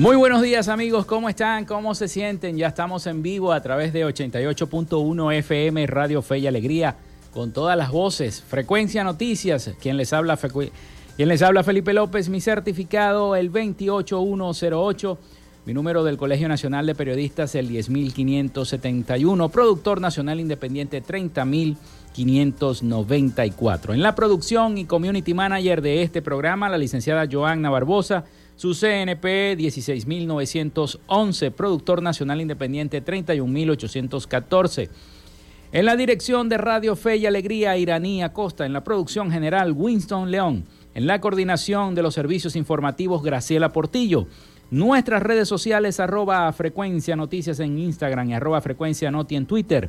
Muy buenos días amigos, ¿cómo están? ¿Cómo se sienten? Ya estamos en vivo a través de 88.1 FM Radio Fe y Alegría con todas las voces. Frecuencia Noticias, quien les habla, quien les habla Felipe López, mi certificado el 28108, mi número del Colegio Nacional de Periodistas el 10571, productor nacional independiente 30594. En la producción y community manager de este programa, la licenciada Joanna Barbosa, su CNP 16911, productor nacional independiente 31814. En la dirección de Radio Fe y Alegría, Iraní Acosta. En la producción general, Winston León. En la coordinación de los servicios informativos, Graciela Portillo. Nuestras redes sociales, arroba frecuencia noticias en Instagram y arroba frecuencia noti en Twitter.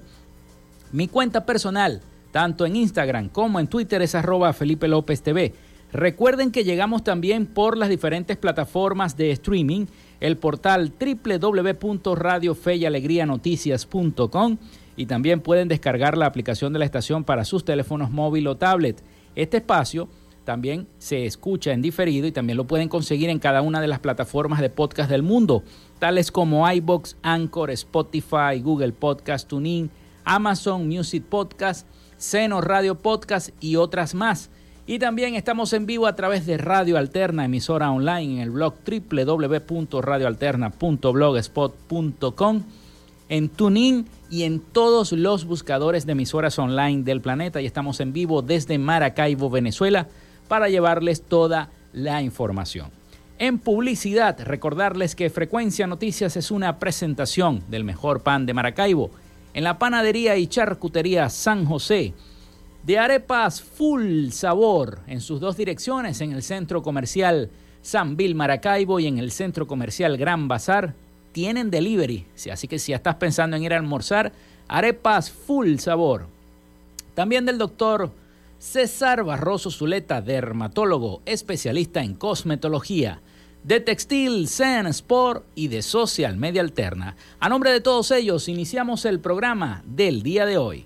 Mi cuenta personal, tanto en Instagram como en Twitter, es arroba Felipe López TV. Recuerden que llegamos también por las diferentes plataformas de streaming, el portal www.radiofeyalegrianoticias.com y también pueden descargar la aplicación de la estación para sus teléfonos móvil o tablet. Este espacio también se escucha en diferido y también lo pueden conseguir en cada una de las plataformas de podcast del mundo, tales como iBox, Anchor, Spotify, Google Podcast, TuneIn, Amazon Music Podcast, Seno Radio Podcast y otras más. Y también estamos en vivo a través de Radio Alterna, emisora online en el blog www.radioalterna.blogspot.com, en TuneIn y en todos los buscadores de emisoras online del planeta. Y estamos en vivo desde Maracaibo, Venezuela, para llevarles toda la información. En publicidad, recordarles que Frecuencia Noticias es una presentación del mejor pan de Maracaibo en la panadería y charcutería San José de arepas full sabor en sus dos direcciones, en el centro comercial San Bill Maracaibo y en el centro comercial Gran Bazar, tienen delivery. Así que si estás pensando en ir a almorzar, arepas full sabor. También del doctor César Barroso Zuleta, dermatólogo, especialista en cosmetología, de textil, Zen Sport y de social media alterna. A nombre de todos ellos, iniciamos el programa del día de hoy.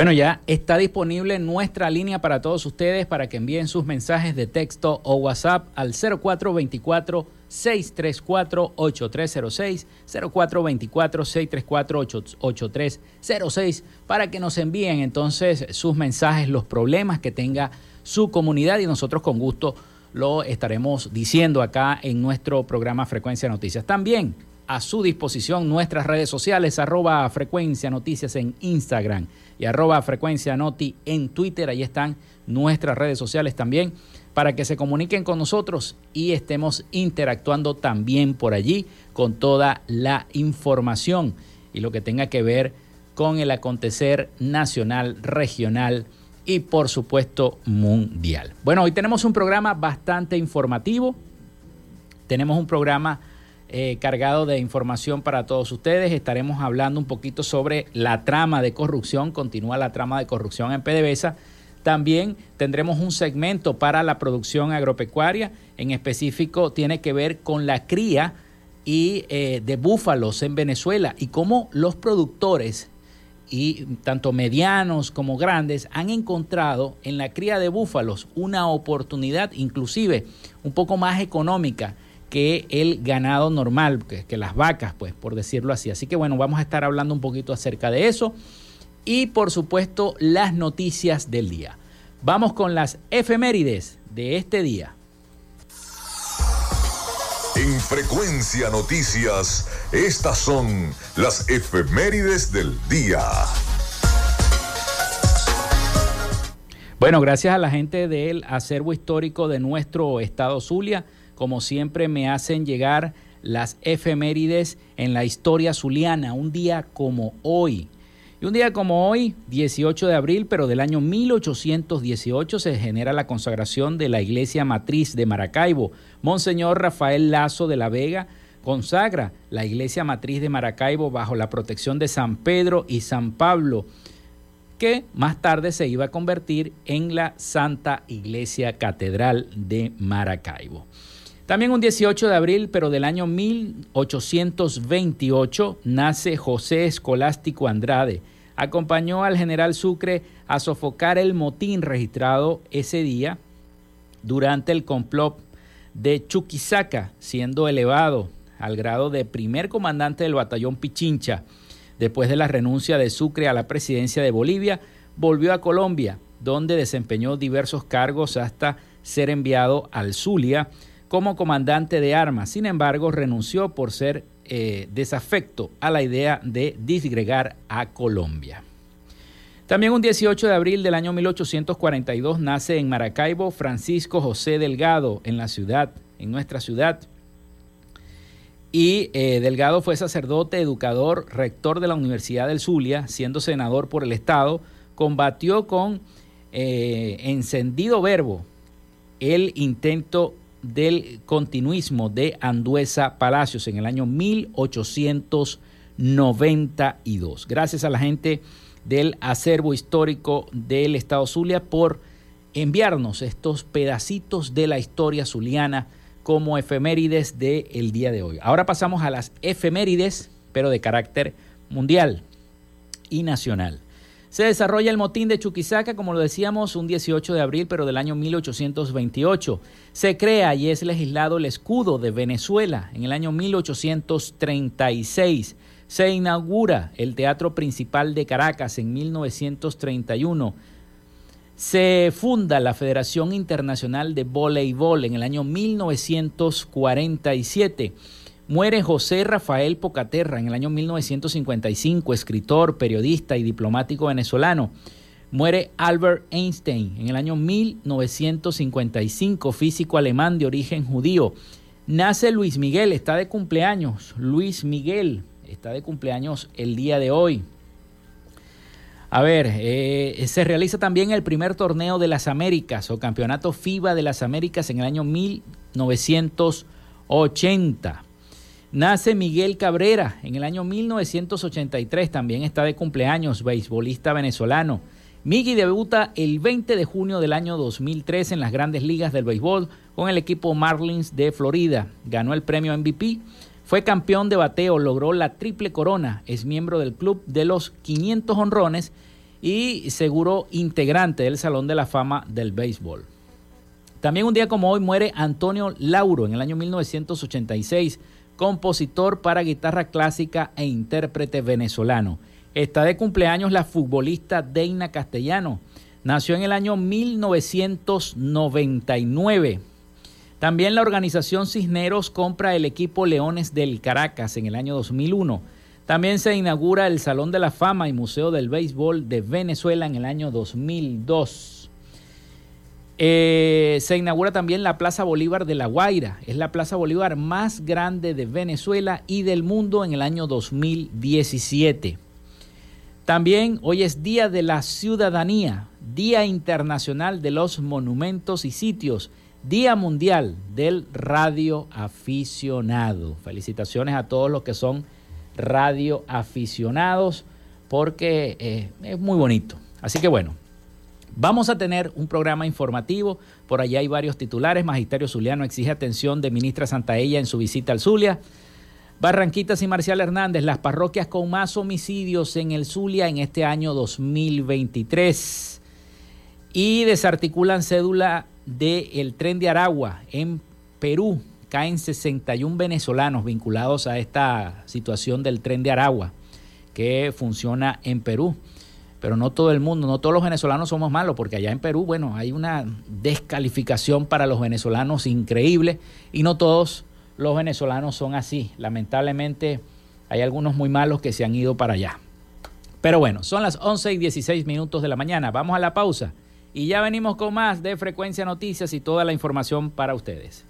Bueno, ya está disponible nuestra línea para todos ustedes para que envíen sus mensajes de texto o WhatsApp al 0424 634 8306 0424 634 8306 para que nos envíen entonces sus mensajes, los problemas que tenga su comunidad y nosotros con gusto lo estaremos diciendo acá en nuestro programa Frecuencia Noticias. También a su disposición nuestras redes sociales, arroba Frecuencia Noticias en Instagram y arroba Frecuencia Noti en Twitter. Ahí están nuestras redes sociales también para que se comuniquen con nosotros y estemos interactuando también por allí con toda la información y lo que tenga que ver con el acontecer nacional, regional y por supuesto mundial. Bueno, hoy tenemos un programa bastante informativo. Tenemos un programa eh, cargado de información para todos ustedes. Estaremos hablando un poquito sobre la trama de corrupción. Continúa la trama de corrupción en PDVSA. También tendremos un segmento para la producción agropecuaria. En específico, tiene que ver con la cría y eh, de búfalos en Venezuela y cómo los productores y tanto medianos como grandes han encontrado en la cría de búfalos una oportunidad inclusive un poco más económica que el ganado normal, que, las vacas, pues, por decirlo así. Así que bueno, vamos a estar hablando un poquito acerca de eso y por supuesto las noticias del día. Vamos con las efemérides de este día. En Frecuencia Noticias, estas son las efemérides del día. Bueno, gracias a la gente del acervo histórico de nuestro estado Zulia como siempre me hacen llegar las efemérides en la historia zuliana, un día como hoy. Y un día como hoy, 18 de abril, pero del año 1818, se genera la consagración de la iglesia matriz de Maracaibo. Monseñor Rafael Lazo de la Vega consagra la iglesia matriz de Maracaibo bajo la protección de San Pedro y San Pablo, que más tarde se iba a convertir en la Santa Iglesia Catedral de Maracaibo. También un 18 de abril, pero del año 1828, nace José Escolástico Andrade. Acompañó al general Sucre a sofocar el motín registrado ese día durante el complot de Chuquisaca, siendo elevado al grado de primer comandante del batallón Pichincha. Después de la renuncia de Sucre a la presidencia de Bolivia, volvió a Colombia, donde desempeñó diversos cargos hasta ser enviado al Zulia como comandante de armas. Sin embargo, renunció por ser eh, desafecto a la idea de disgregar a Colombia. También un 18 de abril del año 1842 nace en Maracaibo Francisco José Delgado en la ciudad, en nuestra ciudad. Y eh, Delgado fue sacerdote, educador, rector de la Universidad del Zulia, siendo senador por el Estado, combatió con eh, encendido verbo el intento del continuismo de Anduesa Palacios en el año 1892. Gracias a la gente del acervo histórico del Estado Zulia por enviarnos estos pedacitos de la historia zuliana como efemérides del día de hoy. Ahora pasamos a las efemérides, pero de carácter mundial y nacional. Se desarrolla el motín de Chuquisaca, como lo decíamos, un 18 de abril, pero del año 1828. Se crea y es legislado el escudo de Venezuela en el año 1836. Se inaugura el Teatro Principal de Caracas en 1931. Se funda la Federación Internacional de Voleibol en el año 1947. Muere José Rafael Pocaterra en el año 1955, escritor, periodista y diplomático venezolano. Muere Albert Einstein en el año 1955, físico alemán de origen judío. Nace Luis Miguel, está de cumpleaños. Luis Miguel, está de cumpleaños el día de hoy. A ver, eh, se realiza también el primer torneo de las Américas o campeonato FIBA de las Américas en el año 1980. Nace Miguel Cabrera en el año 1983, también está de cumpleaños, beisbolista venezolano. Miggy debuta el 20 de junio del año 2003 en las grandes ligas del béisbol con el equipo Marlins de Florida. Ganó el premio MVP fue campeón de bateo, logró la triple corona, es miembro del club de los 500 honrones y seguro integrante del Salón de la Fama del Béisbol. También un día como hoy muere Antonio Lauro en el año 1986, compositor para guitarra clásica e intérprete venezolano. Está de cumpleaños la futbolista Deina Castellano. Nació en el año 1999. También la organización Cisneros compra el equipo Leones del Caracas en el año 2001. También se inaugura el Salón de la Fama y Museo del Béisbol de Venezuela en el año 2002. Eh, se inaugura también la Plaza Bolívar de La Guaira. Es la Plaza Bolívar más grande de Venezuela y del mundo en el año 2017. También hoy es Día de la Ciudadanía, Día Internacional de los Monumentos y Sitios Día Mundial del Radio Aficionado. Felicitaciones a todos los que son radio aficionados porque eh, es muy bonito. Así que bueno, vamos a tener un programa informativo. Por allá hay varios titulares. Magisterio Zuliano exige atención de ministra Santaella en su visita al Zulia. Barranquitas y Marcial Hernández, las parroquias con más homicidios en el Zulia en este año 2023. Y desarticulan cédula del tren de Aragua en Perú. Caen 61 venezolanos vinculados a esta situación del tren de Aragua que funciona en Perú. Pero no todo el mundo, no todos los venezolanos somos malos, porque allá en Perú, bueno, hay una descalificación para los venezolanos increíble y no todos los venezolanos son así. Lamentablemente hay algunos muy malos que se han ido para allá. Pero bueno, son las 11 y 16 minutos de la mañana. Vamos a la pausa y ya venimos con más de Frecuencia Noticias y toda la información para ustedes.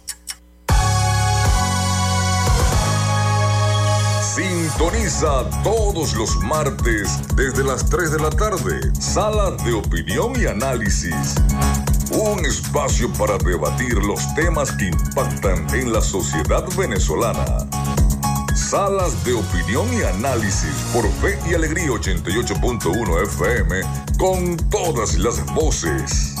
Sintoniza todos los martes desde las 3 de la tarde. Sala de opinión y análisis. Un espacio para debatir los temas que impactan en la sociedad venezolana. Salas de opinión y análisis por Fe y Alegría 88.1 FM con todas las voces.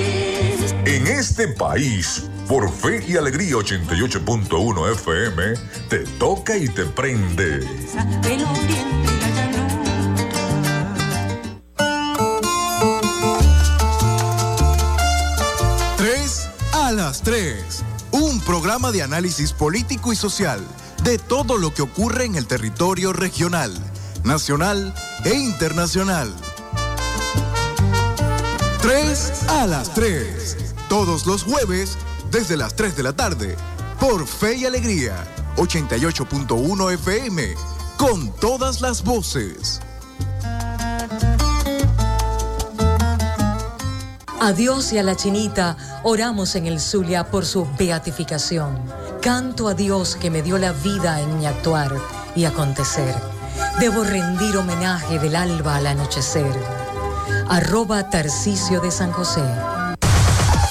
Este país, por Fe y Alegría 88.1 FM, te toca y te prende. Tres a las tres. Un programa de análisis político y social de todo lo que ocurre en el territorio regional, nacional e internacional. Tres a las tres. Todos los jueves desde las 3 de la tarde por Fe y Alegría 88.1 FM con todas las voces. A Dios y a la chinita oramos en el Zulia por su beatificación. Canto a Dios que me dio la vida en mi actuar y acontecer. Debo rendir homenaje del alba al anochecer. Arroba Tarcisio de San José.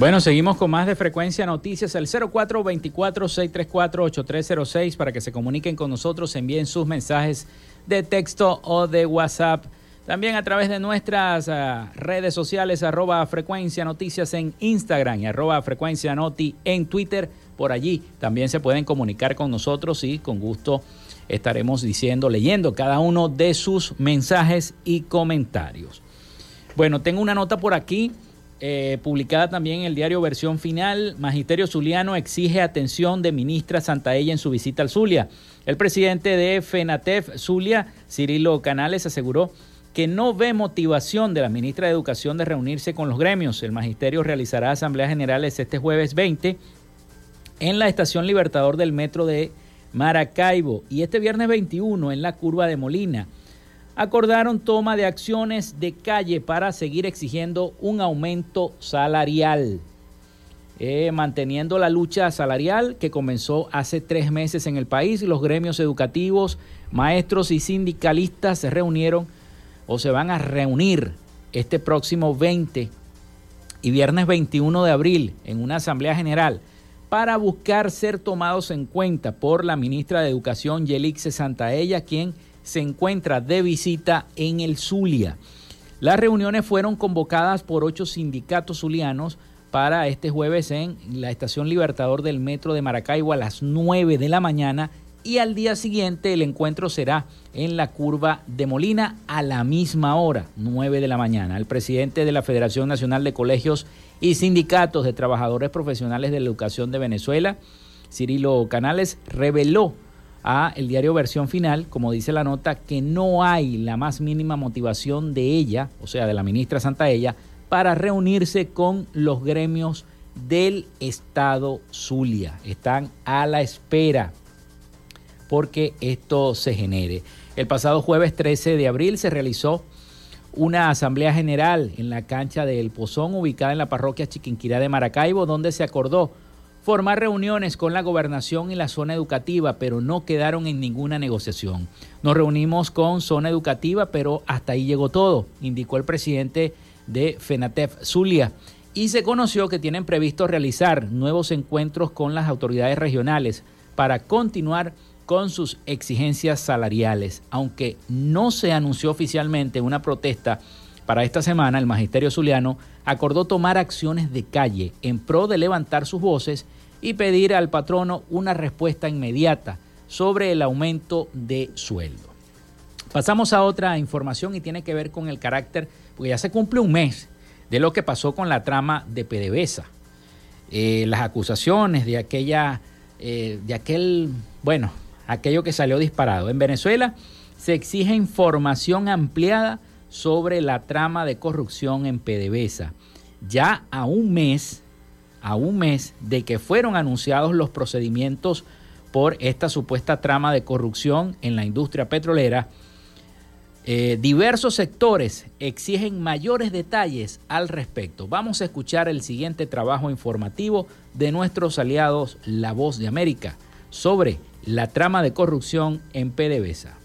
Bueno, seguimos con más de Frecuencia Noticias, el 0424-634-8306 para que se comuniquen con nosotros, envíen sus mensajes de texto o de WhatsApp. También a través de nuestras ah, redes sociales, arroba Frecuencia Noticias en Instagram y arroba Frecuencia Noti en Twitter. Por allí también se pueden comunicar con nosotros y con gusto estaremos diciendo, leyendo cada uno de sus mensajes y comentarios. Bueno, tengo una nota por aquí eh, publicada también en el diario Versión Final, Magisterio Zuliano exige atención de ministra Santaella en su visita al Zulia. El presidente de FENATEF Zulia, Cirilo Canales, aseguró que no ve motivación de la ministra de Educación de reunirse con los gremios. El magisterio realizará asambleas generales este jueves 20 en la estación Libertador del metro de Maracaibo y este viernes 21 en la curva de Molina acordaron toma de acciones de calle para seguir exigiendo un aumento salarial. Eh, manteniendo la lucha salarial que comenzó hace tres meses en el país, los gremios educativos, maestros y sindicalistas se reunieron o se van a reunir este próximo 20 y viernes 21 de abril en una asamblea general para buscar ser tomados en cuenta por la ministra de Educación Yelixe Santaella, quien se encuentra de visita en el Zulia. Las reuniones fueron convocadas por ocho sindicatos zulianos para este jueves en la estación Libertador del Metro de Maracaibo a las 9 de la mañana y al día siguiente el encuentro será en la curva de Molina a la misma hora, 9 de la mañana. El presidente de la Federación Nacional de Colegios y Sindicatos de Trabajadores Profesionales de la Educación de Venezuela, Cirilo Canales, reveló a el diario versión final, como dice la nota, que no hay la más mínima motivación de ella, o sea, de la ministra Santaella, para reunirse con los gremios del Estado Zulia. Están a la espera porque esto se genere. El pasado jueves 13 de abril se realizó una asamblea general en la cancha del Pozón, ubicada en la parroquia Chiquinquirá de Maracaibo, donde se acordó formar reuniones con la gobernación y la zona educativa, pero no quedaron en ninguna negociación. Nos reunimos con zona educativa, pero hasta ahí llegó todo, indicó el presidente de FENATEF Zulia. Y se conoció que tienen previsto realizar nuevos encuentros con las autoridades regionales para continuar con sus exigencias salariales, aunque no se anunció oficialmente una protesta para esta semana, el Magisterio Zuliano acordó tomar acciones de calle en pro de levantar sus voces y pedir al patrono una respuesta inmediata sobre el aumento de sueldo. Pasamos a otra información y tiene que ver con el carácter, porque ya se cumple un mes de lo que pasó con la trama de PDVSA. Eh, las acusaciones de aquella, eh, de aquel, bueno, aquello que salió disparado. En Venezuela se exige información ampliada sobre la trama de corrupción en PDVSA. Ya a un mes, a un mes de que fueron anunciados los procedimientos por esta supuesta trama de corrupción en la industria petrolera, eh, diversos sectores exigen mayores detalles al respecto. Vamos a escuchar el siguiente trabajo informativo de nuestros aliados La Voz de América sobre la trama de corrupción en PDVSA.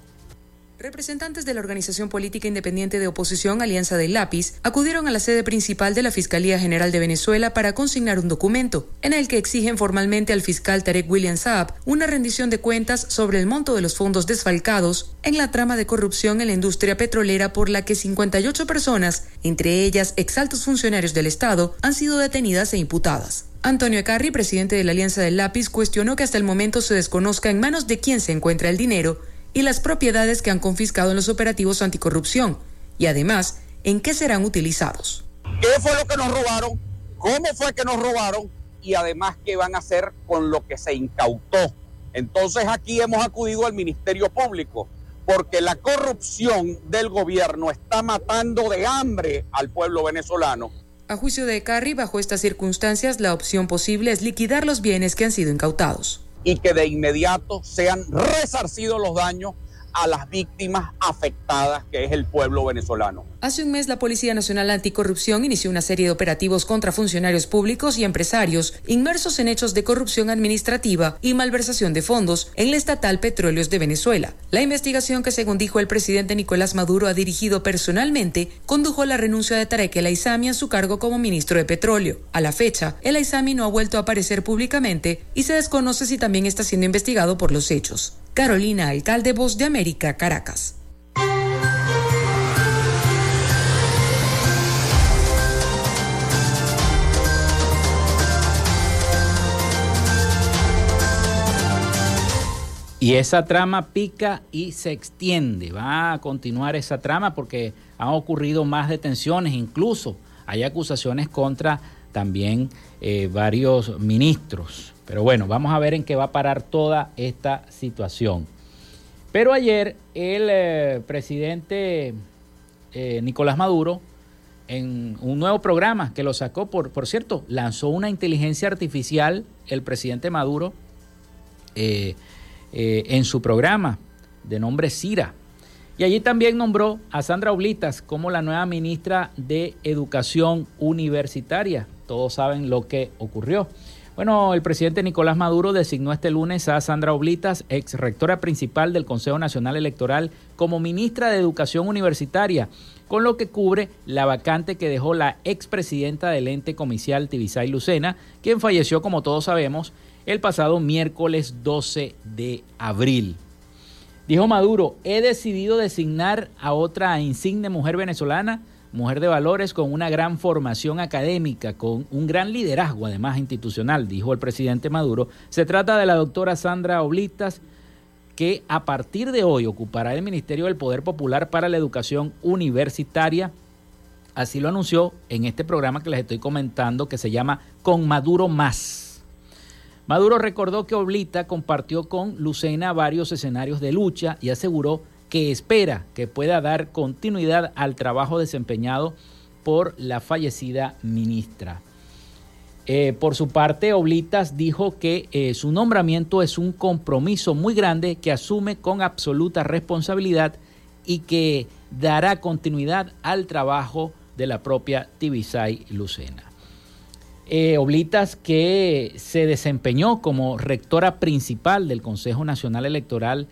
Representantes de la organización política independiente de oposición Alianza del Lápiz acudieron a la sede principal de la Fiscalía General de Venezuela para consignar un documento en el que exigen formalmente al fiscal Tarek William Saab una rendición de cuentas sobre el monto de los fondos desfalcados en la trama de corrupción en la industria petrolera por la que 58 personas, entre ellas exaltos funcionarios del Estado, han sido detenidas e imputadas. Antonio Ecarri, presidente de la Alianza del Lápiz, cuestionó que hasta el momento se desconozca en manos de quién se encuentra el dinero y las propiedades que han confiscado en los operativos anticorrupción y además en qué serán utilizados. ¿Qué fue lo que nos robaron? ¿Cómo fue que nos robaron? Y además, ¿qué van a hacer con lo que se incautó? Entonces aquí hemos acudido al Ministerio Público porque la corrupción del gobierno está matando de hambre al pueblo venezolano. A juicio de Carri, bajo estas circunstancias, la opción posible es liquidar los bienes que han sido incautados y que de inmediato sean resarcidos los daños a las víctimas afectadas, que es el pueblo venezolano. Hace un mes la Policía Nacional Anticorrupción inició una serie de operativos contra funcionarios públicos y empresarios inmersos en hechos de corrupción administrativa y malversación de fondos en la estatal Petróleos de Venezuela. La investigación que según dijo el presidente Nicolás Maduro ha dirigido personalmente condujo a la renuncia de Tarek El Aizami a su cargo como ministro de Petróleo. A la fecha, El Aizami no ha vuelto a aparecer públicamente y se desconoce si también está siendo investigado por los hechos. Carolina Alcalde, Voz de América, Caracas. Y esa trama pica y se extiende. Va a continuar esa trama porque han ocurrido más detenciones, incluso hay acusaciones contra también eh, varios ministros. Pero bueno, vamos a ver en qué va a parar toda esta situación. Pero ayer el eh, presidente eh, Nicolás Maduro, en un nuevo programa que lo sacó, por, por cierto, lanzó una inteligencia artificial, el presidente Maduro, eh, en su programa de nombre Cira. Y allí también nombró a Sandra Oblitas como la nueva ministra de Educación Universitaria. Todos saben lo que ocurrió. Bueno, el presidente Nicolás Maduro designó este lunes a Sandra Oblitas, ex rectora principal del Consejo Nacional Electoral, como ministra de Educación Universitaria, con lo que cubre la vacante que dejó la expresidenta del ente comicial Tibisay Lucena, quien falleció, como todos sabemos, el pasado miércoles 12 de abril. Dijo Maduro, he decidido designar a otra insigne mujer venezolana mujer de valores con una gran formación académica, con un gran liderazgo además institucional, dijo el presidente Maduro. Se trata de la doctora Sandra Oblitas, que a partir de hoy ocupará el Ministerio del Poder Popular para la Educación Universitaria. Así lo anunció en este programa que les estoy comentando que se llama Con Maduro Más. Maduro recordó que Oblita compartió con Lucena varios escenarios de lucha y aseguró que espera que pueda dar continuidad al trabajo desempeñado por la fallecida ministra. Eh, por su parte, Oblitas dijo que eh, su nombramiento es un compromiso muy grande que asume con absoluta responsabilidad y que dará continuidad al trabajo de la propia Tibisay Lucena. Eh, Oblitas, que se desempeñó como rectora principal del Consejo Nacional Electoral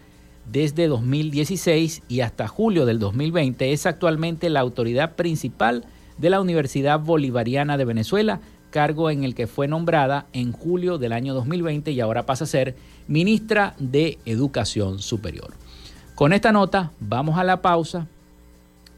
desde 2016 y hasta julio del 2020, es actualmente la autoridad principal de la Universidad Bolivariana de Venezuela, cargo en el que fue nombrada en julio del año 2020 y ahora pasa a ser ministra de Educación Superior. Con esta nota vamos a la pausa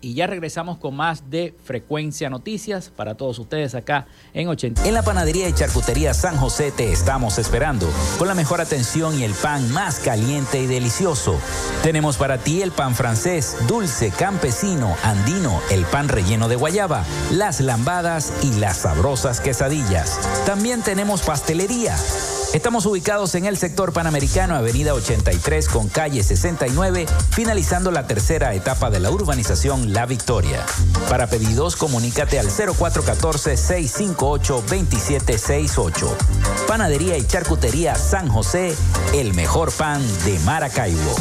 y ya regresamos con más de Frecuencia Noticias para todos ustedes acá en 80. En la panadería y charcutería San José te estamos esperando con la mejor atención y el pan más caliente y delicioso. Tenemos para ti el pan francés, dulce, campesino, andino, el pan relleno de guayaba, las lambadas y las sabrosas quesadillas. También tenemos pastelería Estamos ubicados en el sector panamericano, avenida 83 con calle 69, finalizando la tercera etapa de la urbanización La Victoria. Para pedidos, comunícate al 0414-658-2768. Panadería y Charcutería San José, el mejor pan de Maracaibo.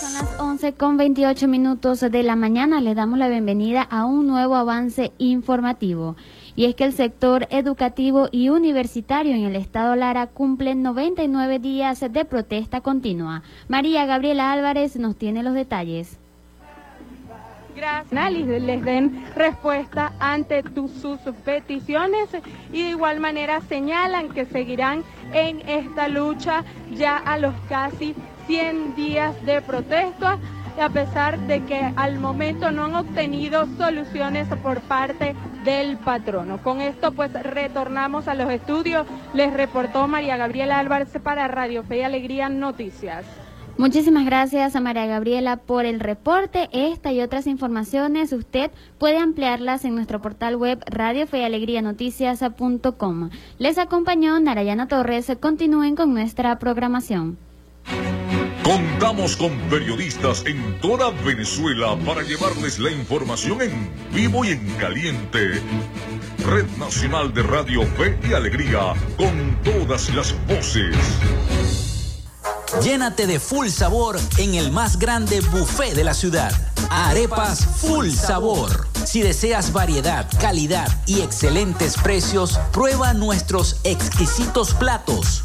Son las 11 con 28 minutos de la mañana. Le damos la bienvenida a un nuevo avance informativo y es que el sector educativo y universitario en el estado Lara cumple 99 días de protesta continua. María Gabriela Álvarez nos tiene los detalles. Gracias. Les den respuesta ante sus peticiones y de igual manera señalan que seguirán en esta lucha ya a los casi 100 días de protesta a pesar de que al momento no han obtenido soluciones por parte del patrono. Con esto pues retornamos a los estudios. Les reportó María Gabriela Álvarez para Radio Fe y Alegría Noticias. Muchísimas gracias a María Gabriela por el reporte. Esta y otras informaciones usted puede ampliarlas en nuestro portal web Radio Fe y Alegría Noticias.com. Les acompañó Narayana Torres. Continúen con nuestra programación. Contamos con periodistas en toda Venezuela para llevarles la información en vivo y en caliente. Red Nacional de Radio Fe y Alegría, con todas las voces. Llénate de full sabor en el más grande buffet de la ciudad. Arepas Full Sabor. Si deseas variedad, calidad y excelentes precios, prueba nuestros exquisitos platos.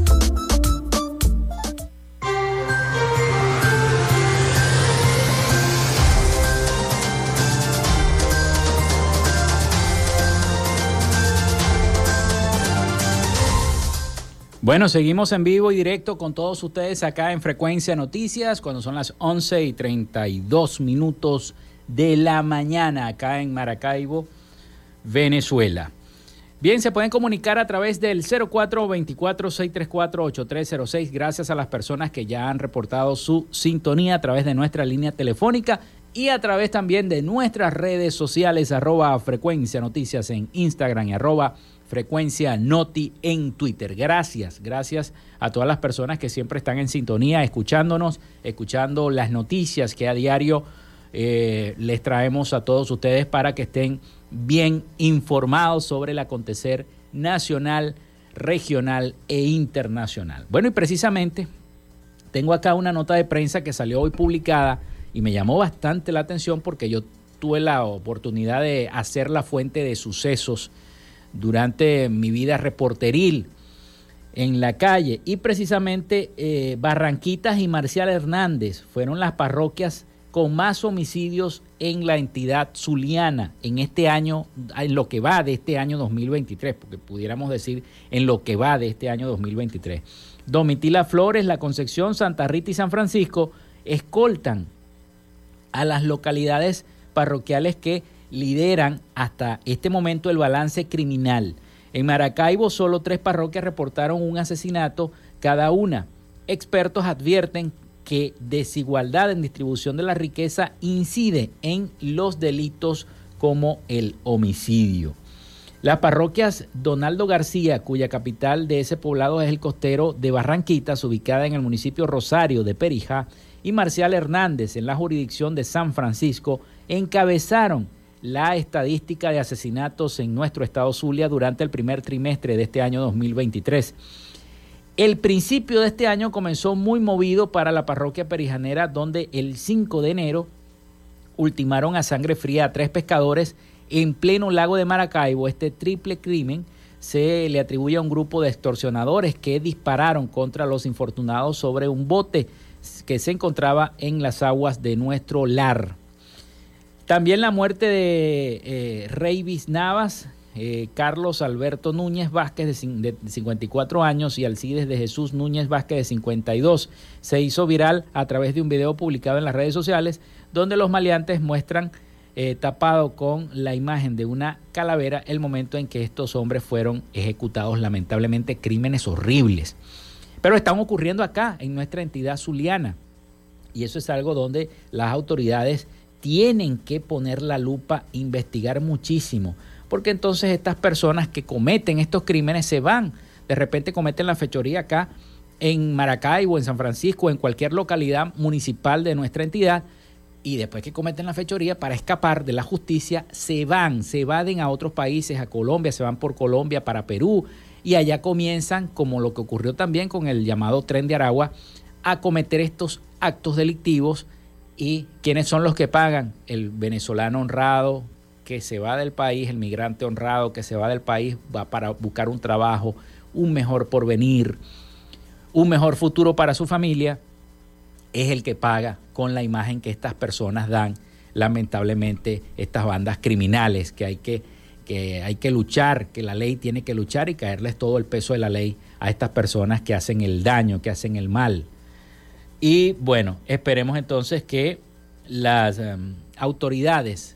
Bueno, seguimos en vivo y directo con todos ustedes acá en Frecuencia Noticias, cuando son las 11 y 32 minutos de la mañana acá en Maracaibo, Venezuela. Bien, se pueden comunicar a través del 0424-634-8306. Gracias a las personas que ya han reportado su sintonía a través de nuestra línea telefónica y a través también de nuestras redes sociales, arroba frecuencia noticias en Instagram y arroba Noti en Twitter. Gracias, gracias a todas las personas que siempre están en sintonía, escuchándonos, escuchando las noticias que a diario eh, les traemos a todos ustedes para que estén bien informados sobre el acontecer nacional, regional e internacional. Bueno, y precisamente tengo acá una nota de prensa que salió hoy publicada y me llamó bastante la atención porque yo tuve la oportunidad de hacer la fuente de sucesos durante mi vida reporteril en la calle y precisamente eh, Barranquitas y Marcial Hernández fueron las parroquias con más homicidios en la entidad zuliana en este año, en lo que va de este año 2023, porque pudiéramos decir en lo que va de este año 2023. Domitila Flores, La Concepción, Santa Rita y San Francisco escoltan a las localidades parroquiales que lideran hasta este momento el balance criminal. En Maracaibo solo tres parroquias reportaron un asesinato cada una. Expertos advierten que desigualdad en distribución de la riqueza incide en los delitos como el homicidio. Las parroquias Donaldo García, cuya capital de ese poblado es el costero de Barranquitas, ubicada en el municipio Rosario de Perijá, y Marcial Hernández, en la jurisdicción de San Francisco, encabezaron la estadística de asesinatos en nuestro estado Zulia durante el primer trimestre de este año 2023. El principio de este año comenzó muy movido para la parroquia perijanera, donde el 5 de enero ultimaron a sangre fría a tres pescadores en pleno lago de Maracaibo. Este triple crimen se le atribuye a un grupo de extorsionadores que dispararon contra los infortunados sobre un bote que se encontraba en las aguas de nuestro lar. También la muerte de eh, Rey Navas, eh, Carlos Alberto Núñez Vázquez de, 54 años y Alcides de Jesús Núñez Vázquez de 52 se hizo viral a través de un video publicado en las redes sociales donde los maleantes muestran eh, tapado con la imagen de una calavera el momento en que estos hombres fueron ejecutados lamentablemente crímenes horribles. Pero están ocurriendo acá, en nuestra entidad zuliana. Y eso es algo donde las autoridades tienen que poner la lupa, investigar muchísimo, porque entonces estas personas que cometen estos crímenes se van, de repente cometen la fechoría acá en Maracaibo, en San Francisco, en cualquier localidad municipal de nuestra entidad, y después que cometen la fechoría, para escapar de la justicia, se van, se evaden a otros países, a Colombia, se van por Colombia, para Perú, y allá comienzan, como lo que ocurrió también con el llamado tren de Aragua, a cometer estos actos delictivos y quiénes son los que pagan el venezolano honrado que se va del país, el migrante honrado que se va del país va para buscar un trabajo, un mejor porvenir, un mejor futuro para su familia, es el que paga con la imagen que estas personas dan, lamentablemente, estas bandas criminales que hay que que hay que luchar, que la ley tiene que luchar y caerles todo el peso de la ley a estas personas que hacen el daño, que hacen el mal. Y bueno, esperemos entonces que las em, autoridades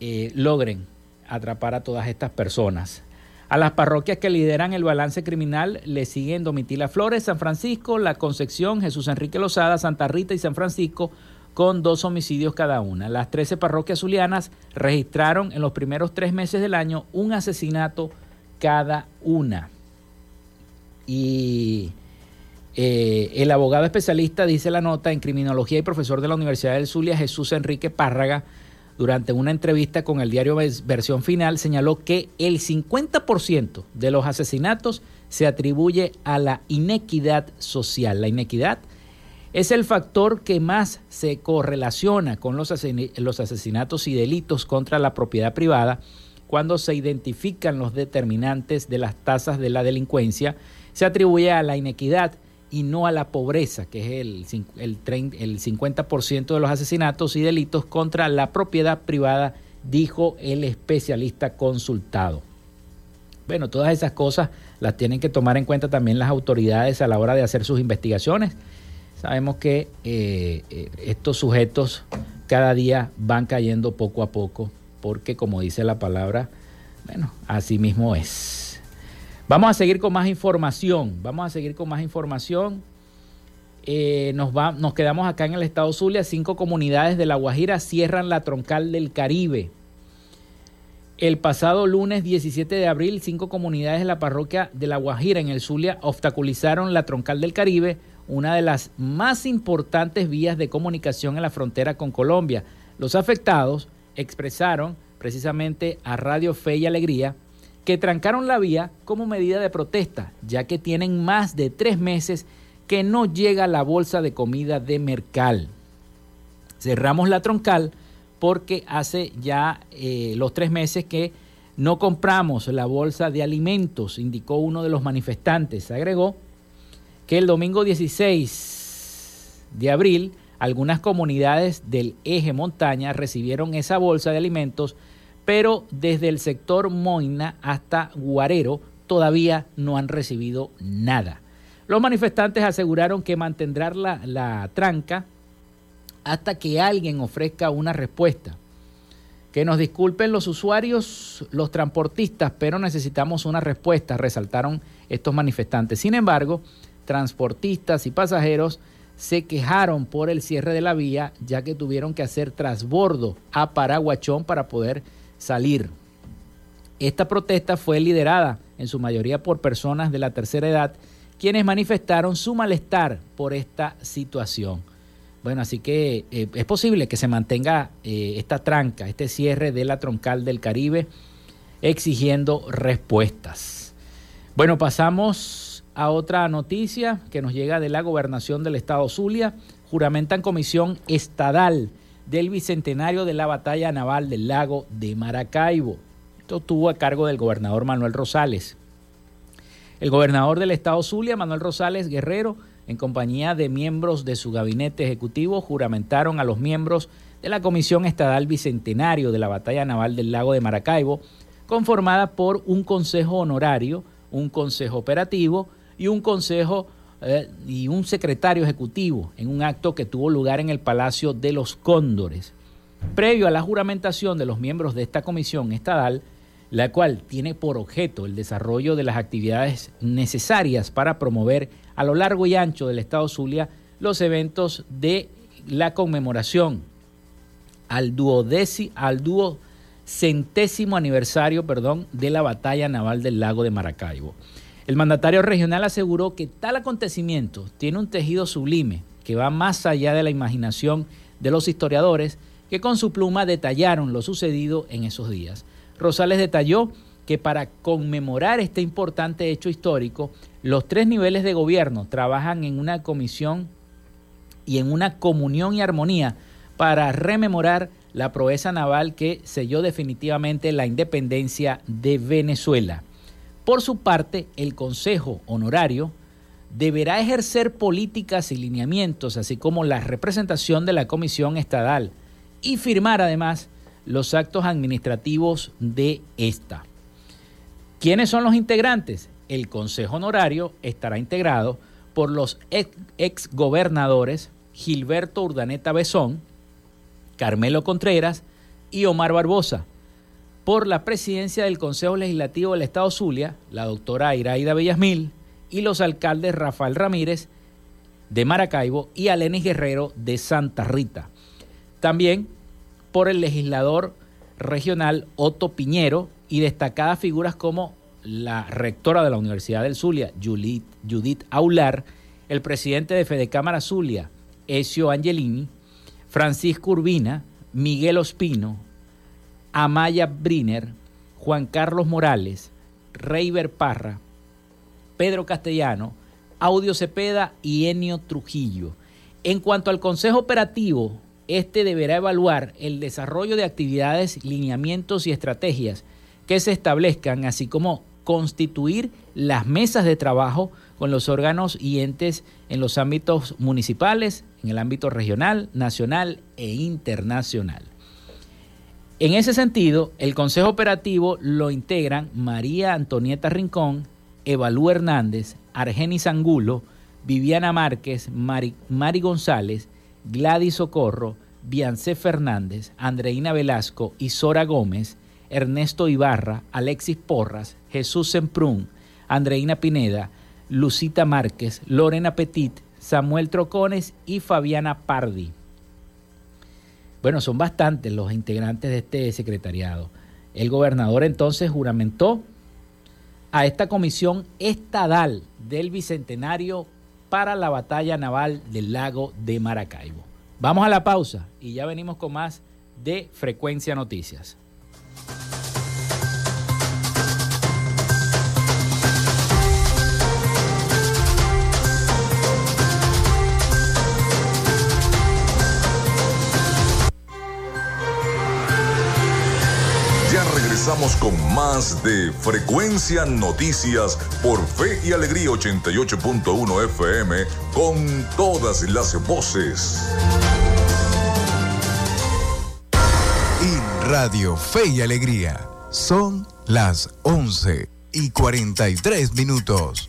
eh, logren atrapar a todas estas personas. A las parroquias que lideran el balance criminal le siguen Domitila Flores, San Francisco, La Concepción, Jesús Enrique Lozada, Santa Rita y San Francisco, con dos homicidios cada una. Las 13 parroquias zulianas registraron en los primeros tres meses del año un asesinato cada una. Y eh, el abogado especialista, dice la nota, en criminología y profesor de la Universidad del Zulia, Jesús Enrique Párraga, durante una entrevista con el diario Versión Final, señaló que el 50% de los asesinatos se atribuye a la inequidad social. La inequidad es el factor que más se correlaciona con los, asesinatos y delitos contra la propiedad privada cuando se identifican los determinantes de las tasas de la delincuencia, se atribuye a la inequidad y no a la pobreza, que es el, el, el 50% de los asesinatos y delitos contra la propiedad privada, dijo el especialista consultado. Bueno, todas esas cosas las tienen que tomar en cuenta también las autoridades a la hora de hacer sus investigaciones Sabemos que eh, eh, estos sujetos cada día van cayendo poco a poco, porque como dice la palabra, bueno, así mismo es. Vamos a seguir con más información, vamos a seguir con más información. Eh, nos, va, nos quedamos acá en el estado Zulia, cinco comunidades de La Guajira cierran la troncal del Caribe. El pasado lunes 17 de abril, cinco comunidades de la parroquia de La Guajira en el Zulia obstaculizaron la troncal del Caribe una de las más importantes vías de comunicación en la frontera con Colombia. Los afectados expresaron precisamente a Radio Fe y Alegría que trancaron la vía como medida de protesta, ya que tienen más de tres meses que no llega la bolsa de comida de Mercal. Cerramos la troncal porque hace ya eh, los tres meses que no compramos la bolsa de alimentos, indicó uno de los manifestantes. Agregó que el domingo 16 de abril algunas comunidades del eje montaña recibieron esa bolsa de alimentos pero desde el sector Moina hasta Guarero todavía no han recibido nada. Los manifestantes aseguraron que mantendrán la, la tranca hasta que alguien ofrezca una respuesta. Que nos disculpen los usuarios, los transportistas, pero necesitamos una respuesta, resaltaron estos manifestantes. Sin embargo, transportistas y pasajeros se quejaron por el cierre de la vía, ya que tuvieron que hacer trasbordo a Paraguachón para poder salir. Esta protesta fue liderada en su mayoría por personas de la tercera edad, quienes manifestaron su malestar por esta situación. Bueno, así que eh, es posible que se mantenga eh, esta tranca, este cierre de la troncal del Caribe, exigiendo respuestas. Bueno, pasamos a otra noticia que nos llega de la gobernación del estado Zulia. Juramentan comisión estadal del bicentenario de la batalla naval del lago de Maracaibo. Esto estuvo a cargo del gobernador Manuel Rosales. El gobernador del estado Zulia, Manuel Rosales Guerrero, en compañía de miembros de su gabinete ejecutivo, juramentaron a los miembros de la Comisión Estadal Bicentenario de la Batalla Naval del Lago de Maracaibo, conformada por un consejo honorario, un consejo operativo y un consejo eh, y un secretario ejecutivo en un acto que tuvo lugar en el Palacio de los Cóndores. Previo a la juramentación de los miembros de esta comisión estadal, la cual tiene por objeto el desarrollo de las actividades necesarias para promover a lo largo y ancho del Estado Zulia los eventos de la conmemoración al duodécimo al aniversario, perdón, de la batalla naval del lago de Maracaibo. El mandatario regional aseguró que tal acontecimiento tiene un tejido sublime que va más allá de la imaginación de los historiadores que con su pluma detallaron lo sucedido en esos días. Rosales detalló que para conmemorar este importante hecho histórico, los tres niveles de gobierno trabajan en una comisión y en una comunión y armonía para rememorar la proeza naval que selló definitivamente la independencia de Venezuela. Por su parte, el Consejo Honorario deberá ejercer políticas y lineamientos, así como la representación de la Comisión Estadal, y firmar además los actos administrativos de esta. ¿Quiénes son los integrantes? El Consejo Honorario estará integrado por los ex gobernadores Gilberto Urdaneta Besón, Carmelo Contreras y Omar Barbosa, por la presidencia del Consejo Legislativo del Estado Zulia, la doctora Iraida Bellasmil, y los alcaldes Rafael Ramírez de Maracaibo y Alenis Guerrero de Santa Rita. También por el legislador regional Otto Piñero y destacadas figuras como la rectora de la Universidad del Zulia, Judith Aular, el presidente de Fedecámara Zulia, Ezio Angelini, Francisco Urbina, Miguel Ospino, Amaya Briner, Juan Carlos Morales, Reiber Parra, Pedro Castellano, Audio Cepeda y Enio Trujillo. En cuanto al Consejo Operativo, este deberá evaluar el desarrollo de actividades, lineamientos y estrategias que se establezcan, así como constituir las mesas de trabajo con los órganos y entes en los ámbitos municipales, en el ámbito regional, nacional e internacional. En ese sentido, el Consejo Operativo lo integran María Antonieta Rincón, Evalú Hernández, Argenis Angulo, Viviana Márquez, Mari, González, Gladys Socorro, Biancé Fernández, Andreina Velasco, Isora Gómez, Ernesto Ibarra, Alexis Porras, Jesús Semprún, Andreina Pineda, Lucita Márquez, Lorena Petit, Samuel Trocones y Fabiana Pardi. Bueno, son bastantes los integrantes de este secretariado. El gobernador entonces juramentó a esta comisión estadal del Bicentenario para la batalla naval del lago de Maracaibo. Vamos a la pausa y ya venimos con más de Frecuencia Noticias. Regresamos con más de Frecuencia Noticias por Fe y Alegría 88.1 FM con todas las voces. Y Radio Fe y Alegría son las 11 y 43 minutos.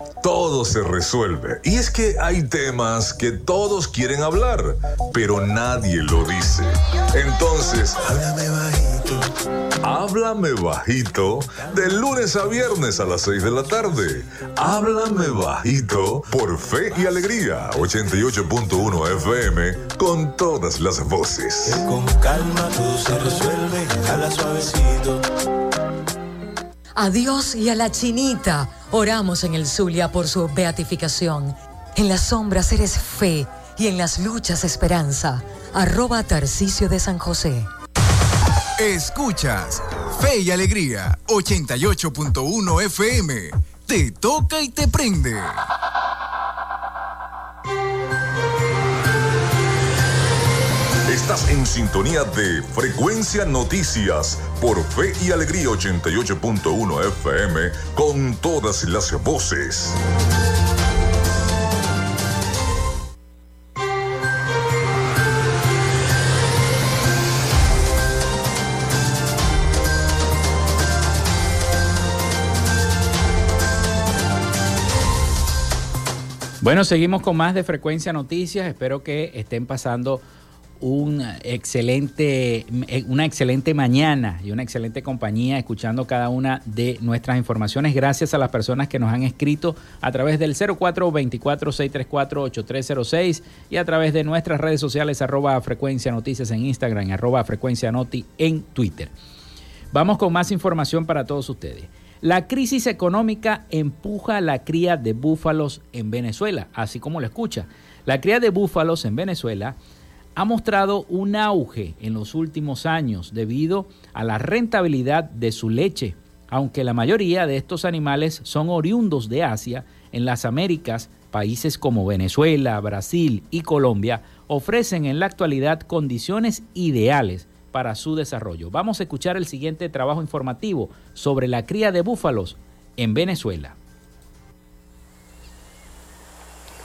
todo se resuelve. Y es que hay temas que todos quieren hablar, pero nadie lo dice. Entonces, háblame bajito. Háblame bajito de lunes a viernes a las 6 de la tarde. Háblame bajito por Fe y Alegría 88.1 FM con todas las voces. Con calma todo se resuelve, habla suavecito. A Dios y a la chinita oramos en el Zulia por su beatificación. En las sombras eres fe y en las luchas esperanza. Arroba Tarcicio de San José. Escuchas Fe y Alegría 88.1 FM. Te toca y te prende. En sintonía de Frecuencia Noticias por Fe y Alegría 88.1 FM con todas las voces. Bueno, seguimos con más de Frecuencia Noticias. Espero que estén pasando un excelente, una excelente mañana y una excelente compañía escuchando cada una de nuestras informaciones. Gracias a las personas que nos han escrito a través del 0424-634-8306 y a través de nuestras redes sociales arroba frecuencia noticias en Instagram, arroba frecuencia noti en Twitter. Vamos con más información para todos ustedes. La crisis económica empuja la cría de búfalos en Venezuela, así como lo escucha. La cría de búfalos en Venezuela ha mostrado un auge en los últimos años debido a la rentabilidad de su leche, aunque la mayoría de estos animales son oriundos de Asia, en las Américas, países como Venezuela, Brasil y Colombia ofrecen en la actualidad condiciones ideales para su desarrollo. Vamos a escuchar el siguiente trabajo informativo sobre la cría de búfalos en Venezuela.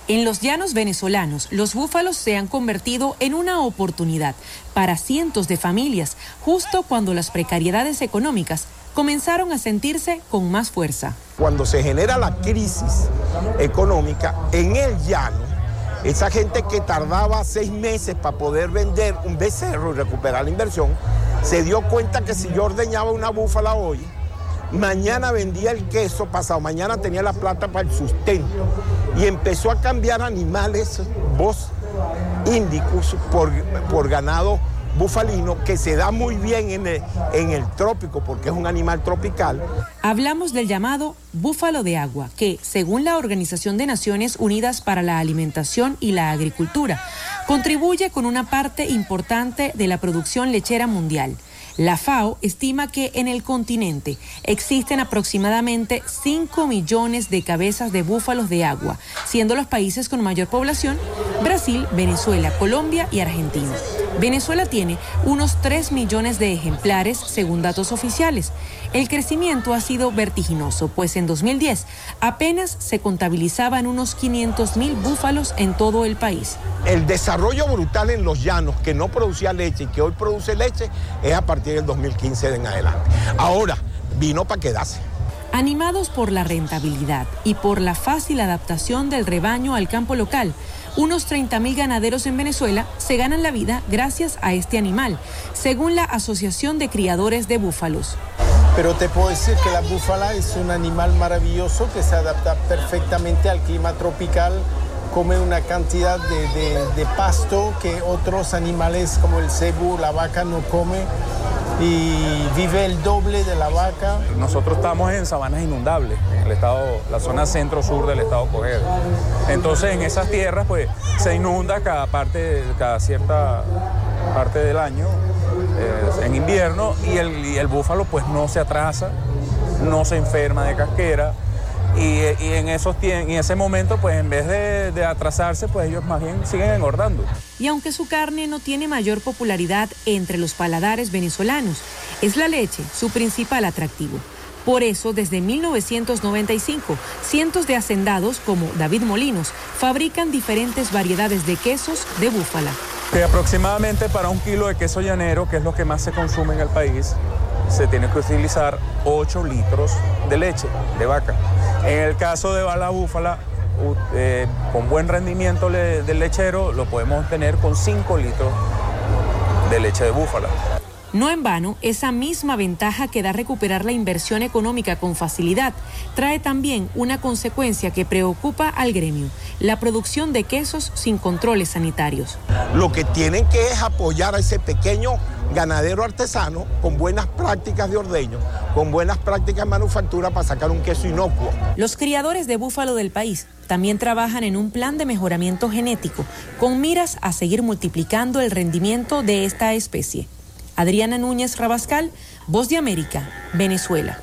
En los llanos venezolanos, los búfalos se han convertido en una oportunidad para cientos de familias, justo cuando las precariedades económicas comenzaron a sentirse con más fuerza. Cuando se genera la crisis económica en el llano, esa gente que tardaba seis meses para poder vender un becerro y recuperar la inversión, se dio cuenta que si yo ordeñaba una búfala hoy, mañana vendía el queso, pasado mañana tenía la plata para el sustento. Y empezó a cambiar animales, vos índicos, por, por ganado bufalino, que se da muy bien en el, en el trópico, porque es un animal tropical. Hablamos del llamado búfalo de agua, que, según la Organización de Naciones Unidas para la Alimentación y la Agricultura, contribuye con una parte importante de la producción lechera mundial. La FAO estima que en el continente existen aproximadamente 5 millones de cabezas de búfalos de agua, siendo los países con mayor población Brasil, Venezuela, Colombia y Argentina. Venezuela tiene unos 3 millones de ejemplares según datos oficiales. El crecimiento ha sido vertiginoso, pues en 2010 apenas se contabilizaban unos 500 mil búfalos en todo el país. El desarrollo brutal en los llanos que no producía leche y que hoy produce leche es a partir del 2015 en adelante. Ahora, vino para quedarse. Animados por la rentabilidad y por la fácil adaptación del rebaño al campo local, unos 30.000 ganaderos en Venezuela se ganan la vida gracias a este animal, según la Asociación de Criadores de Búfalos. Pero te puedo decir que la búfala es un animal maravilloso que se adapta perfectamente al clima tropical, come una cantidad de, de pasto que otros animales como el cebú, la vaca no come y vive el doble de la vaca. Nosotros estamos en sabanas inundables, en el estado, la zona centro-sur del estado Coger. Entonces en esas tierras pues se inunda cada parte, cada cierta parte del año eh, en invierno y el, el búfalo pues no se atrasa, no se enferma de casquera y, en, esos, en ese momento, pues en vez de, de, atrasarse, pues ellos más bien siguen engordando. Y aunque su carne no tiene mayor popularidad entre los paladares venezolanos, es la leche su principal atractivo. Por eso, desde 1995, cientos de hacendados como David Molinos fabrican diferentes variedades de quesos de búfala. Que aproximadamente para un kilo de queso llanero, que es lo que más se consume en el país, se tiene que utilizar 8 litros de leche de vaca. En el caso de bala búfala, eh, con buen rendimiento del lechero, lo podemos tener con 5 litros de leche de búfala. No en vano, esa misma ventaja que da recuperar la inversión económica con facilidad trae también una consecuencia que preocupa al gremio, la producción de quesos sin controles sanitarios. Lo que tienen que es apoyar a ese pequeño ganadero artesano con buenas prácticas de ordeño, con buenas prácticas de manufactura para sacar un queso inocuo. Los criadores de búfalo del país también trabajan en un plan de mejoramiento genético con miras a seguir multiplicando el rendimiento de esta especie. Adriana Núñez Rabascal, Voz de América, Venezuela.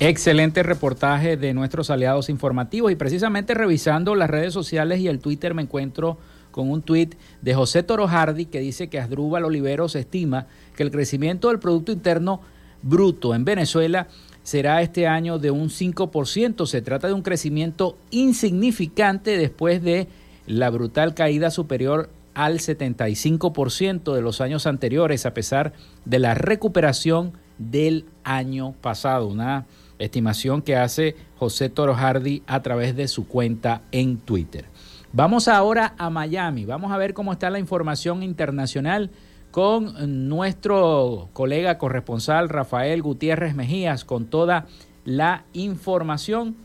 Excelente reportaje de nuestros aliados informativos y precisamente revisando las redes sociales y el Twitter me encuentro con un tuit de José Toro Hardy que dice que Asdrúbal Oliveros estima que el crecimiento del Producto Interno Bruto en Venezuela será este año de un 5%. Se trata de un crecimiento insignificante después de la brutal caída superior al 75% de los años anteriores, a pesar de la recuperación del año pasado. Una estimación que hace José Toro Hardy a través de su cuenta en Twitter. Vamos ahora a Miami, vamos a ver cómo está la información internacional con nuestro colega corresponsal Rafael Gutiérrez Mejías con toda la información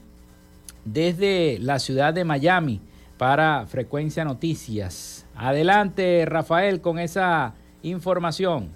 desde la ciudad de Miami para Frecuencia Noticias. Adelante Rafael con esa información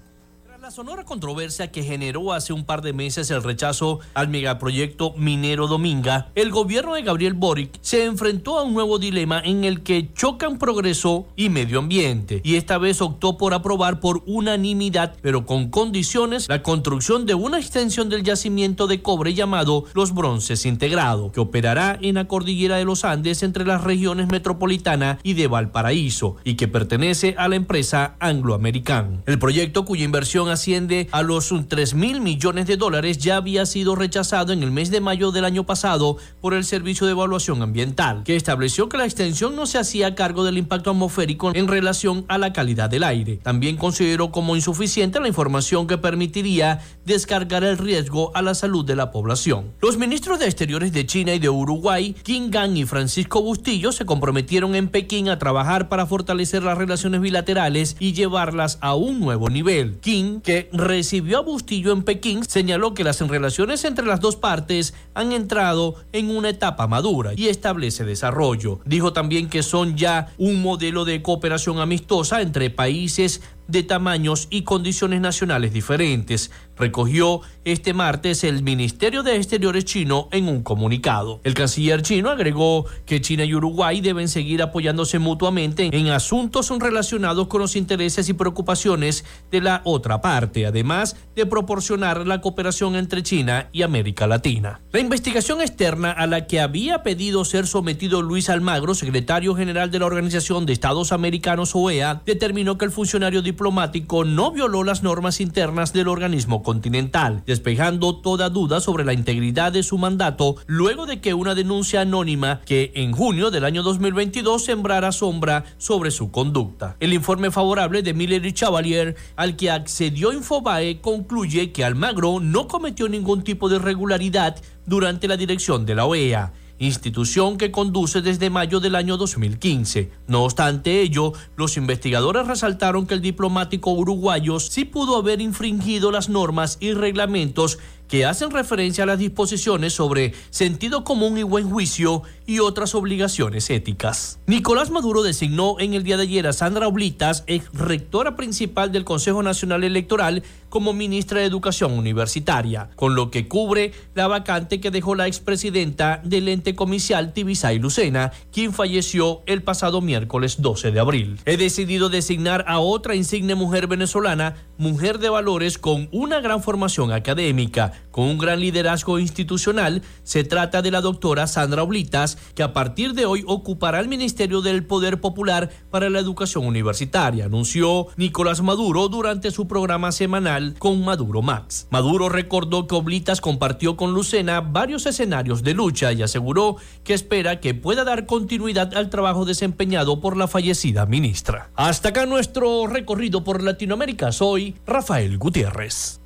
la sonora controversia que generó hace un par de meses el rechazo al megaproyecto minero Dominga, el gobierno de Gabriel Boric se enfrentó a un nuevo dilema en el que chocan progreso y medio ambiente, y esta vez optó por aprobar por unanimidad, pero con condiciones, la construcción de una extensión del yacimiento de cobre llamado Los Bronces Integrado, que operará en la cordillera de los Andes entre las regiones metropolitana y de Valparaíso, y que pertenece a la empresa Angloamerican. El proyecto cuya inversión asciende a los 3 mil millones de dólares ya había sido rechazado en el mes de mayo del año pasado por el Servicio de Evaluación Ambiental, que estableció que la extensión no se hacía cargo del impacto atmosférico en relación a la calidad del aire. También consideró como insuficiente la información que permitiría descargar el riesgo a la salud de la población. Los ministros de Exteriores de China y de Uruguay, Kim Gang y Francisco Bustillo, se comprometieron en Pekín a trabajar para fortalecer las relaciones bilaterales y llevarlas a un nuevo nivel. Kim que recibió a Bustillo en Pekín, señaló que las relaciones entre las dos partes han entrado en una etapa madura y establece desarrollo. Dijo también que son ya un modelo de cooperación amistosa entre países de tamaños y condiciones nacionales diferentes. Recogió este martes el Ministerio de Exteriores chino en un comunicado. El canciller chino agregó que China y Uruguay deben seguir apoyándose mutuamente en asuntos relacionados con los intereses y preocupaciones de la otra parte, además de proporcionar la cooperación entre China y América Latina. La investigación externa a la que había pedido ser sometido Luis Almagro, secretario general de la Organización de Estados Americanos OEA, determinó que el funcionario diplomático no violó las normas internas del organismo continental, despejando toda duda sobre la integridad de su mandato luego de que una denuncia anónima que en junio del año 2022 sembrara sombra sobre su conducta. El informe favorable de Miller y Chavalier al que accedió Infobae concluye que Almagro no cometió ningún tipo de irregularidad durante la dirección de la OEA institución que conduce desde mayo del año 2015. No obstante ello, los investigadores resaltaron que el diplomático uruguayo sí pudo haber infringido las normas y reglamentos que hacen referencia a las disposiciones sobre sentido común y buen juicio y otras obligaciones éticas. Nicolás Maduro designó en el día de ayer a Sandra Oblitas, ex rectora principal del Consejo Nacional Electoral, como ministra de Educación Universitaria, con lo que cubre la vacante que dejó la expresidenta del ente comicial Tibisay Lucena, quien falleció el pasado miércoles 12 de abril. He decidido designar a otra insigne mujer venezolana, mujer de valores con una gran formación académica, con un gran liderazgo institucional. Se trata de la doctora Sandra Oblitas, que a partir de hoy ocupará el Ministerio del Poder Popular para la Educación Universitaria, anunció Nicolás Maduro durante su programa semanal con Maduro Max. Maduro recordó que Oblitas compartió con Lucena varios escenarios de lucha y aseguró que espera que pueda dar continuidad al trabajo desempeñado por la fallecida ministra. Hasta acá nuestro recorrido por Latinoamérica. Soy Rafael Gutiérrez.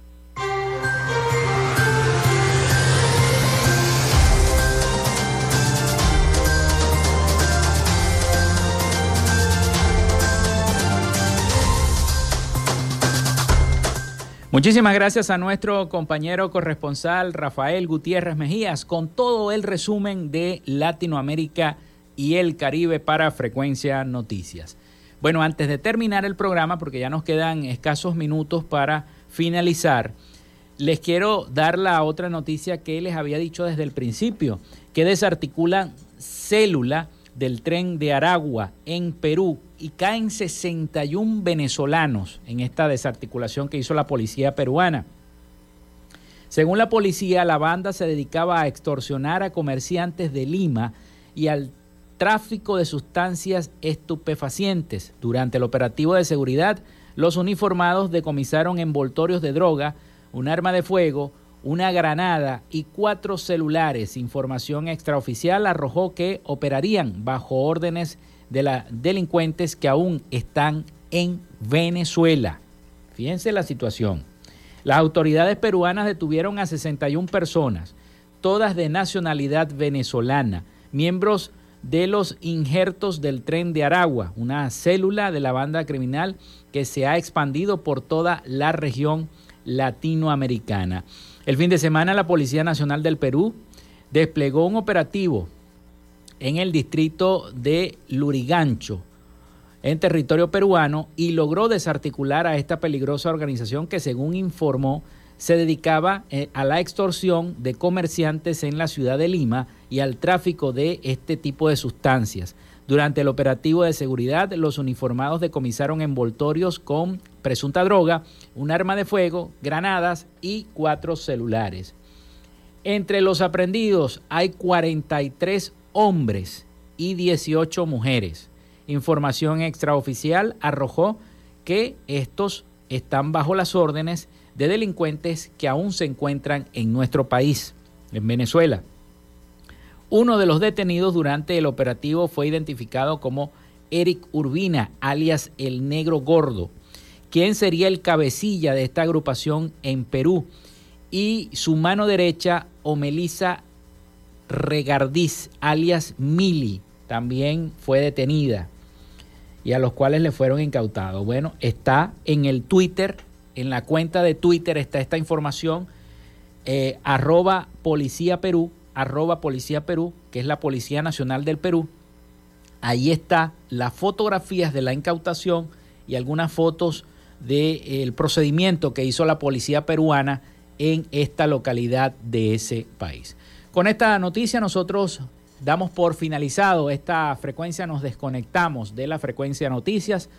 Muchísimas gracias a nuestro compañero corresponsal Rafael Gutiérrez Mejías con todo el resumen de Latinoamérica y el Caribe para Frecuencia Noticias. Bueno, antes de terminar el programa, porque ya nos quedan escasos minutos para finalizar, les quiero dar la otra noticia que les había dicho desde el principio, que desarticulan célula del tren de Aragua en Perú y caen 61 venezolanos en esta desarticulación que hizo la policía peruana. Según la policía, la banda se dedicaba a extorsionar a comerciantes de Lima y al tráfico de sustancias estupefacientes. Durante el operativo de seguridad, los uniformados decomisaron envoltorios de droga, un arma de fuego, una granada y cuatro celulares. Información extraoficial arrojó que operarían bajo órdenes de los delincuentes que aún están en Venezuela. Fíjense la situación. Las autoridades peruanas detuvieron a 61 personas, todas de nacionalidad venezolana, miembros los injertos del tren de Aragua, una célula de la banda criminal que se ha expandido por toda la región latinoamericana. El fin de semana la Policía Nacional del Perú desplegó un operativo en el distrito de Lurigancho, en territorio peruano, y logró desarticular a esta peligrosa organización que, según informó, se dedicaba eh, a la extorsión de comerciantes en la ciudad de Lima y al tráfico de este tipo de sustancias. Durante el operativo de seguridad, los uniformados decomisaron envoltorios con presunta droga, un arma de fuego, granadas y cuatro celulares. Entre los aprendidos hay 43 hombres y 18 mujeres. Información extraoficial arrojó que estos están bajo las órdenes de delincuentes que aún se encuentran en nuestro país, en Venezuela. Uno de los detenidos durante el operativo fue identificado como Eric Urbina, alias el Negro Gordo, quien sería el cabecilla de esta agrupación en Perú, y su mano derecha, Omelisa Regardiz, alias Mili, también fue detenida y a los cuales le fueron incautados. Bueno, está en el Twitter, en la cuenta de Twitter está esta información, eh, arroba policía Perú, arroba policía Perú, que es la Policía Nacional del Perú. Ahí está las fotografías de la incautación y algunas fotos del procedimiento que hizo la policía peruana en esta localidad de ese país. Con esta noticia nosotros damos por finalizado esta frecuencia, nos desconectamos de la frecuencia noticias.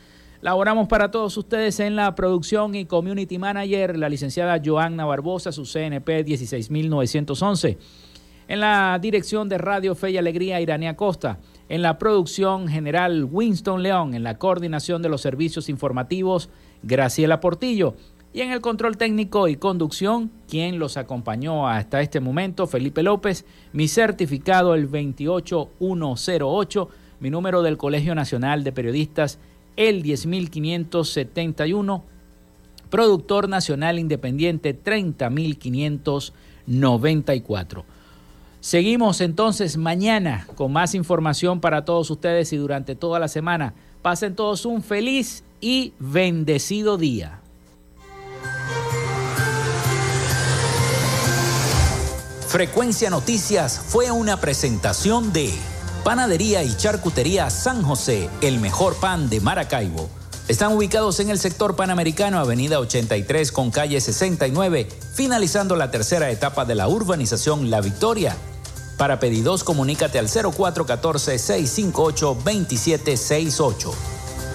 Laboramos para todos ustedes en la producción y community manager, la licenciada Joanna Barbosa, su CNP 16911. En la dirección de Radio Fe y Alegría, Irania Costa. En la producción general, Winston León. En la coordinación de los servicios informativos, Graciela Portillo. Y en el control técnico y conducción, quien los acompañó hasta este momento, Felipe López, mi certificado el 28108, mi número del Colegio Nacional de Periodistas el 10571, productor nacional independiente 30594. Seguimos entonces mañana con más información para todos ustedes y durante toda la semana. Pasen todos un feliz y bendecido día. Frecuencia Noticias fue una presentación de Panadería y Charcutería San José, el mejor pan de Maracaibo. Están ubicados en el sector panamericano, Avenida 83 con calle 69, finalizando la tercera etapa de la urbanización La Victoria. Para pedidos, comunícate al 0414-658-2768.